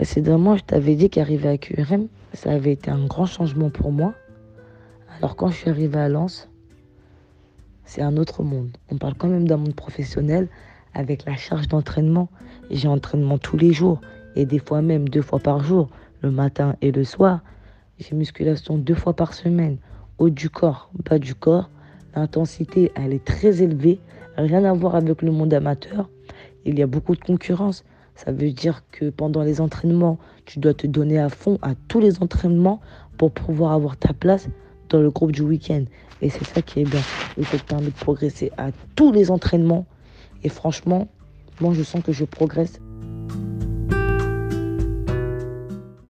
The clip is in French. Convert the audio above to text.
Précédemment, je t'avais dit qu'arriver à QRM, ça avait été un grand changement pour moi. Alors quand je suis arrivé à Lens, c'est un autre monde. On parle quand même d'un monde professionnel avec la charge d'entraînement. J'ai entraînement tous les jours et des fois même deux fois par jour, le matin et le soir. J'ai musculation deux fois par semaine, haut du corps, bas du corps. L'intensité, elle est très élevée, rien à voir avec le monde amateur. Il y a beaucoup de concurrence. Ça veut dire que pendant les entraînements, tu dois te donner à fond à tous les entraînements pour pouvoir avoir ta place dans le groupe du week-end. Et c'est ça qui est bien. Ça te permet de progresser à tous les entraînements. Et franchement, moi, je sens que je progresse